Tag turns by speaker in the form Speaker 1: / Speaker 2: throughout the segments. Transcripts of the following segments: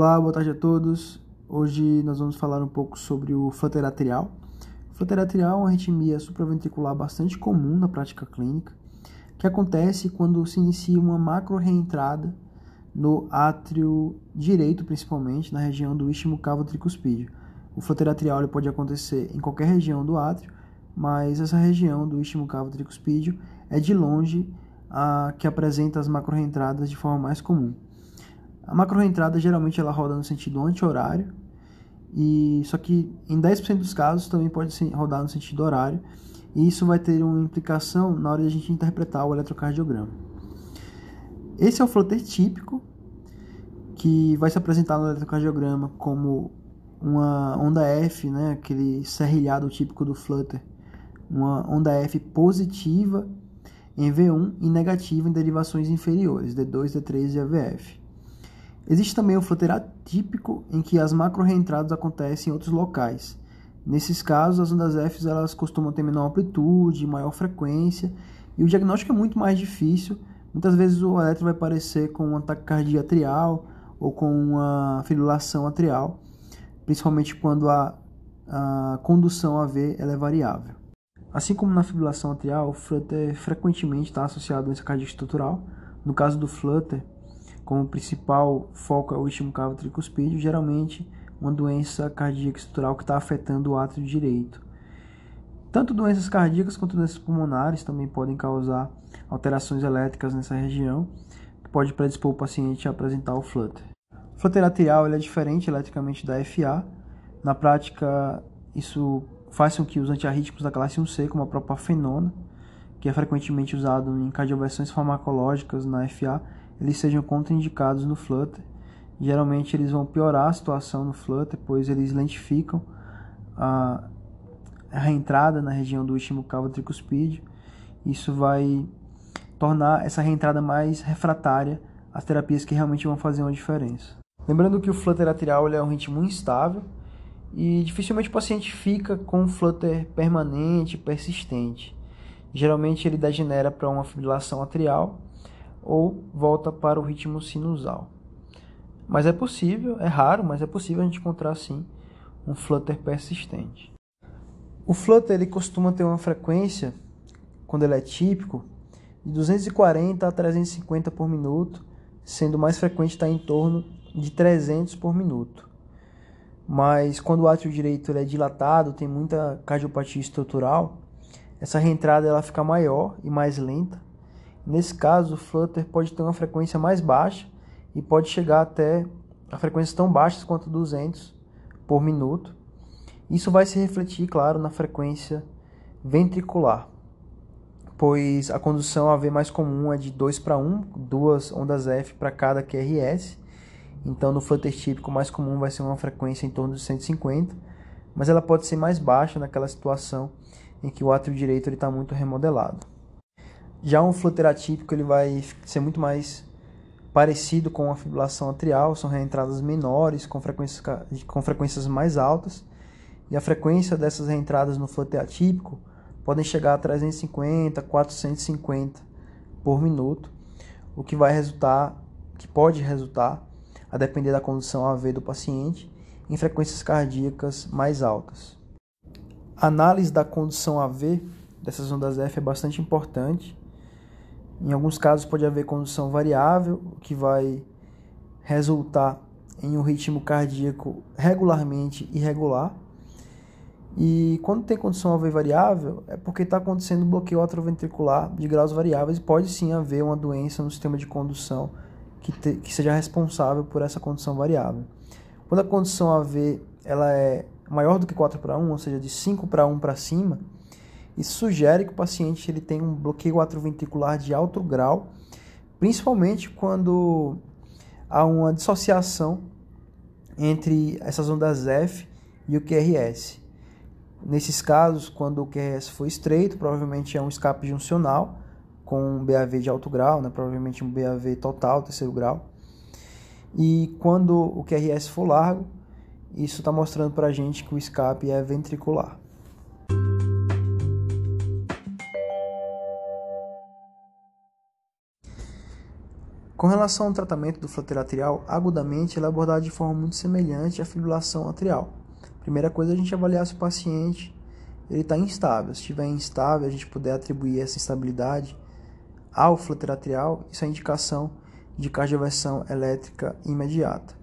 Speaker 1: Olá, boa tarde a todos. Hoje nós vamos falar um pouco sobre o flutter atrial. O flutter atrial é uma arritmia supraventricular bastante comum na prática clínica, que acontece quando se inicia uma macro reentrada no átrio direito, principalmente na região do istmo cavo tricuspídeo. O flutter atrial pode acontecer em qualquer região do átrio, mas essa região do istmo cavo tricuspídeo é de longe a que apresenta as macro reentradas de forma mais comum. A macroentrada geralmente ela roda no sentido anti-horário, e só que em 10% dos casos também pode rodar no sentido horário, e isso vai ter uma implicação na hora de a gente interpretar o eletrocardiograma. Esse é o flutter típico, que vai se apresentar no eletrocardiograma como uma onda F, né, aquele serrilhado típico do flutter, uma onda F positiva em V1 e negativa em derivações inferiores, D2, D3 e AVF. Existe também o flutter atípico, em que as macro-reentradas acontecem em outros locais. Nesses casos, as ondas F elas costumam ter menor amplitude, maior frequência, e o diagnóstico é muito mais difícil. Muitas vezes o eletro vai aparecer com uma taquicardia atrial ou com uma fibrilação atrial, principalmente quando a, a condução AV é variável. Assim como na fibrilação atrial, o flutter frequentemente está associado a doença cardíaca estrutural. No caso do flutter, como principal foco é o istmo cavo tricuspídeo, geralmente uma doença cardíaca estrutural que está afetando o átrio direito. Tanto doenças cardíacas quanto doenças pulmonares também podem causar alterações elétricas nessa região, que pode predispor o paciente a apresentar o flutter. O flutter atrial é diferente eletricamente da FA. Na prática, isso faz com que os antiarrítmicos da classe 1C, como a propafenona, que é frequentemente usado em cardioversões farmacológicas na FA, eles sejam contraindicados no Flutter. Geralmente eles vão piorar a situação no Flutter, pois eles lentificam a, a reentrada na região do istmo cavo tricuspídeo. Isso vai tornar essa reentrada mais refratária às terapias que realmente vão fazer uma diferença. Lembrando que o flutter atrial é um ritmo instável e dificilmente o paciente fica com um flutter permanente, persistente. Geralmente ele degenera para uma fibrilação atrial ou volta para o ritmo sinusal. Mas é possível, é raro, mas é possível a gente encontrar sim um flutter persistente. O flutter ele costuma ter uma frequência, quando ele é típico, de 240 a 350 por minuto, sendo mais frequente estar em torno de 300 por minuto. Mas quando o átrio direito ele é dilatado, tem muita cardiopatia estrutural, essa reentrada ela fica maior e mais lenta, Nesse caso, o flutter pode ter uma frequência mais baixa e pode chegar até a frequências tão baixas quanto 200 por minuto. Isso vai se refletir, claro, na frequência ventricular, pois a condução AV mais comum é de 2 para 1, duas ondas F para cada QRS. Então, no flutter típico, mais comum vai ser uma frequência em torno de 150, mas ela pode ser mais baixa naquela situação em que o átrio direito está muito remodelado. Já um flutter atípico ele vai ser muito mais parecido com a fibrilação atrial, são reentradas menores com frequências, com frequências mais altas, e a frequência dessas reentradas no flutter atípico podem chegar a 350, 450 por minuto, o que vai resultar, que pode resultar, a depender da condição AV do paciente, em frequências cardíacas mais altas. A análise da condição AV dessas ondas F é bastante importante, em alguns casos pode haver condução variável, o que vai resultar em um ritmo cardíaco regularmente irregular. E quando tem condição AV variável, é porque está acontecendo bloqueio atroventricular de graus variáveis e pode sim haver uma doença no sistema de condução que, te, que seja responsável por essa condição variável. Quando a condição AV ela é maior do que 4 para 1, ou seja, de 5 para 1 para cima, isso sugere que o paciente ele tem um bloqueio atroventricular de alto grau, principalmente quando há uma dissociação entre essas ondas F e o QRS. Nesses casos, quando o QRS for estreito, provavelmente é um escape juncional com um BAV de alto grau, né? provavelmente um BAV total, terceiro grau. E quando o QRS for largo, isso está mostrando para a gente que o escape é ventricular. Com relação ao tratamento do fluter atrial, agudamente ele é abordado de forma muito semelhante à fibrilação atrial. Primeira coisa a gente avaliar se o paciente ele está instável. Se estiver instável, a gente puder atribuir essa instabilidade ao fluter atrial, isso é indicação de cardioversão elétrica imediata.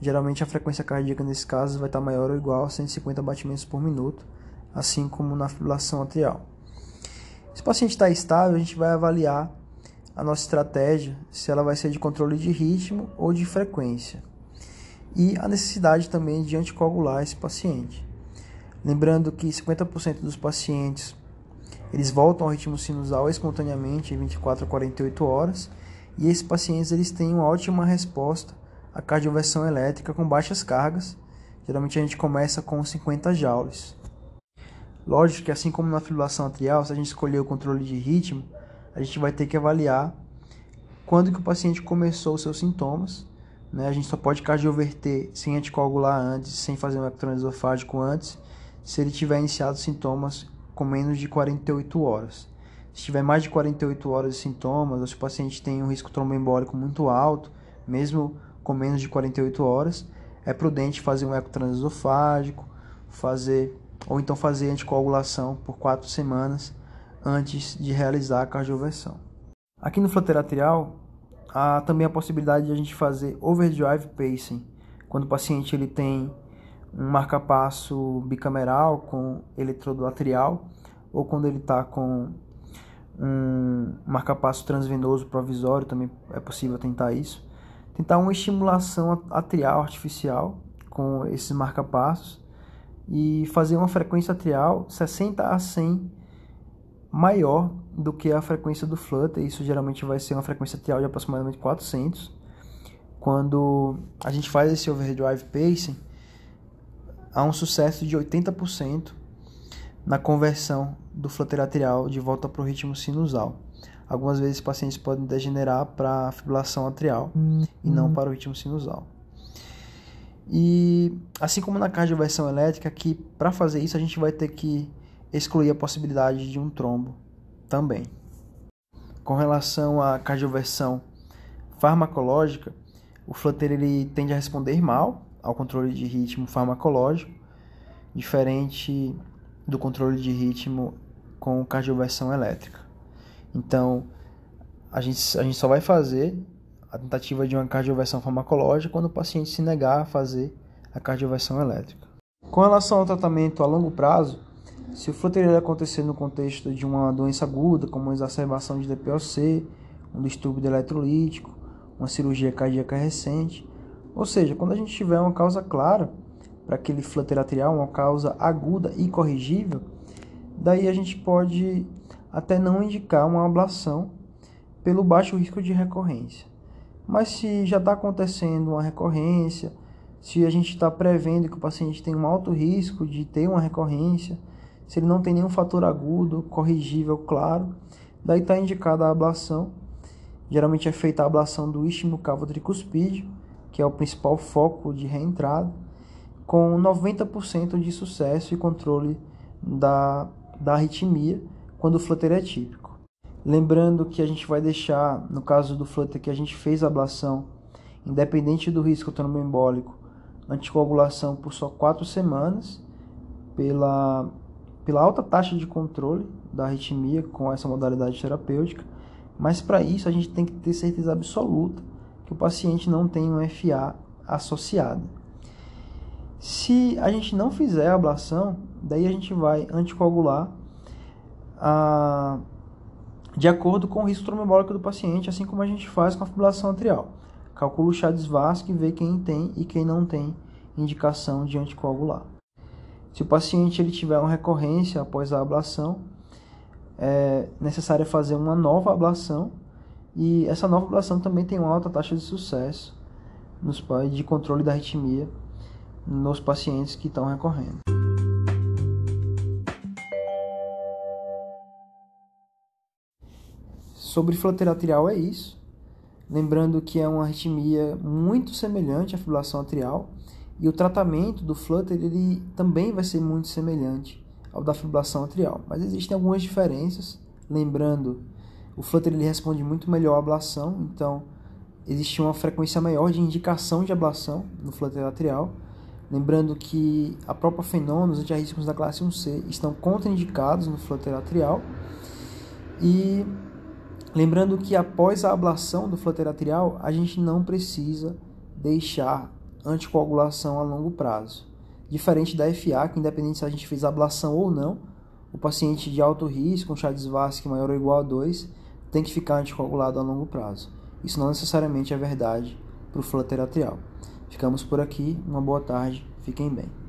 Speaker 1: Geralmente a frequência cardíaca nesse caso vai estar maior ou igual a 150 batimentos por minuto, assim como na fibrilação atrial. Se o paciente está estável, a gente vai avaliar a nossa estratégia, se ela vai ser de controle de ritmo ou de frequência. E a necessidade também de anticoagular esse paciente. Lembrando que 50% dos pacientes eles voltam ao ritmo sinusal espontaneamente em 24 a 48 horas, e esses pacientes eles têm uma ótima resposta à cardioversão elétrica com baixas cargas. Geralmente a gente começa com 50 joules. Lógico que assim como na fibrilação atrial, se a gente escolher o controle de ritmo, a gente vai ter que avaliar quando que o paciente começou os seus sintomas. Né? A gente só pode cardioverter sem anticoagular antes, sem fazer um ectônio esofágico antes, se ele tiver iniciado sintomas com menos de 48 horas. Se tiver mais de 48 horas de sintomas, ou se o paciente tem um risco tromboembólico muito alto, mesmo com menos de 48 horas, é prudente fazer um ecotransesofágico, fazer ou então fazer anticoagulação por 4 semanas antes de realizar a cardioversão. Aqui no fluteral há também a possibilidade de a gente fazer overdrive pacing, quando o paciente ele tem um marcapasso bicameral com eletrodo atrial ou quando ele está com um marcapasso transvenoso provisório, também é possível tentar isso. Tentar uma estimulação atrial artificial com esses marcapassos e fazer uma frequência atrial 60 a 100 maior do que a frequência do flutter. Isso geralmente vai ser uma frequência atrial de aproximadamente 400. Quando a gente faz esse overdrive pacing, há um sucesso de 80% na conversão do flutter atrial de volta para o ritmo sinusal. Algumas vezes pacientes podem degenerar para a fibrilação atrial uhum. e não para o ritmo sinusal. E assim como na cardioversão elétrica, que para fazer isso a gente vai ter que excluir a possibilidade de um trombo também. Com relação à cardioversão farmacológica, o flutter ele tende a responder mal ao controle de ritmo farmacológico, diferente do controle de ritmo com cardioversão elétrica. Então, a gente, a gente só vai fazer a tentativa de uma cardioversão farmacológica quando o paciente se negar a fazer a cardioversão elétrica. Com relação ao tratamento a longo prazo, se o flutter acontecer no contexto de uma doença aguda, como uma exacerbação de DPOC, um distúrbio eletrolítico, uma cirurgia cardíaca recente, ou seja, quando a gente tiver uma causa clara para aquele flutter uma causa aguda e corrigível, daí a gente pode até não indicar uma ablação pelo baixo risco de recorrência. Mas se já está acontecendo uma recorrência, se a gente está prevendo que o paciente tem um alto risco de ter uma recorrência, se ele não tem nenhum fator agudo, corrigível, claro, daí está indicada a ablação. Geralmente é feita a ablação do istmo cavo tricuspídeo, que é o principal foco de reentrada, com 90% de sucesso e controle da, da arritmia quando o flutter é típico. Lembrando que a gente vai deixar, no caso do flutter que a gente fez a ablação, independente do risco tromboembólico, anticoagulação por só 4 semanas, pela pela alta taxa de controle da arritmia com essa modalidade terapêutica, mas para isso a gente tem que ter certeza absoluta que o paciente não tem um FA associado. Se a gente não fizer a ablação, daí a gente vai anticoagular a, de acordo com o risco tromboembólico do paciente, assim como a gente faz com a fibrilação atrial. Calcula o chá de e vê quem tem e quem não tem indicação de anticoagular. Se o paciente ele tiver uma recorrência após a ablação, é necessário fazer uma nova ablação E essa nova ablação também tem uma alta taxa de sucesso nos de controle da arritmia nos pacientes que estão recorrendo. Sobre flutter atrial é isso. Lembrando que é uma arritmia muito semelhante à fibrilação atrial e o tratamento do flutter ele também vai ser muito semelhante ao da fibrilação atrial, mas existem algumas diferenças. Lembrando, o flutter ele responde muito melhor à ablação, então existe uma frequência maior de indicação de ablação no flutter atrial. Lembrando que a própria fenômeno, os antiarrítmicos da classe 1C estão contraindicados no flutter atrial. E lembrando que após a ablação do flutter atrial, a gente não precisa deixar anticoagulação a longo prazo. Diferente da FA, que independente se a gente fez ablação ou não, o paciente de alto risco, com Chades Vasque maior ou igual a 2, tem que ficar anticoagulado a longo prazo. Isso não necessariamente é verdade para o flutter atrial. Ficamos por aqui, uma boa tarde, fiquem bem.